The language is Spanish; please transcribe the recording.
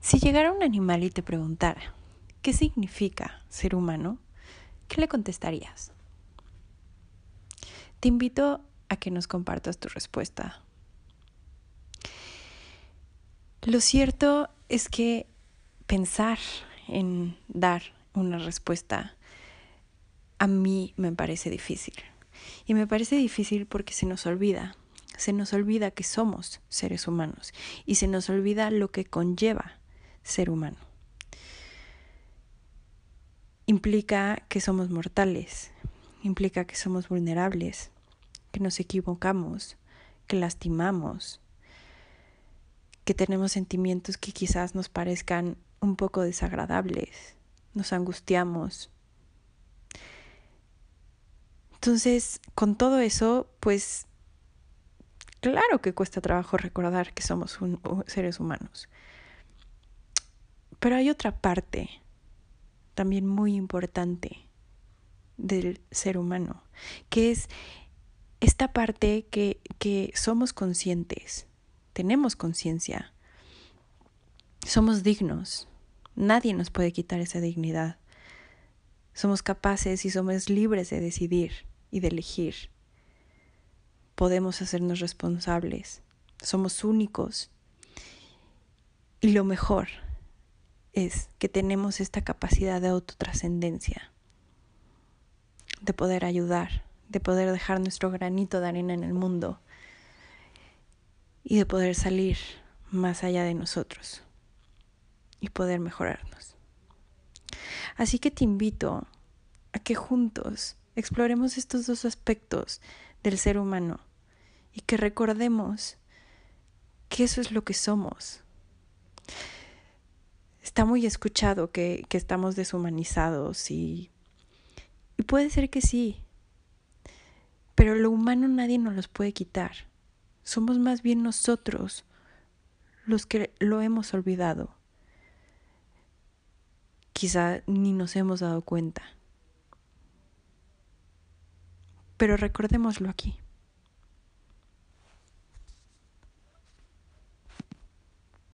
Si llegara un animal y te preguntara, ¿qué significa ser humano? ¿Qué le contestarías? Te invito a que nos compartas tu respuesta. Lo cierto es que pensar en dar una respuesta a mí me parece difícil. Y me parece difícil porque se nos olvida, se nos olvida que somos seres humanos y se nos olvida lo que conlleva ser humano. Implica que somos mortales, implica que somos vulnerables, que nos equivocamos, que lastimamos, que tenemos sentimientos que quizás nos parezcan un poco desagradables, nos angustiamos. Entonces, con todo eso, pues claro que cuesta trabajo recordar que somos seres humanos. Pero hay otra parte también muy importante del ser humano, que es esta parte que, que somos conscientes, tenemos conciencia, somos dignos, nadie nos puede quitar esa dignidad, somos capaces y somos libres de decidir y de elegir, podemos hacernos responsables, somos únicos. Y lo mejor es que tenemos esta capacidad de autotrascendencia, de poder ayudar, de poder dejar nuestro granito de arena en el mundo y de poder salir más allá de nosotros y poder mejorarnos. Así que te invito a que juntos exploremos estos dos aspectos del ser humano y que recordemos que eso es lo que somos, está muy escuchado que, que estamos deshumanizados y, y puede ser que sí, pero lo humano nadie nos los puede quitar. Somos más bien nosotros los que lo hemos olvidado. Quizá ni nos hemos dado cuenta. Pero recordémoslo aquí.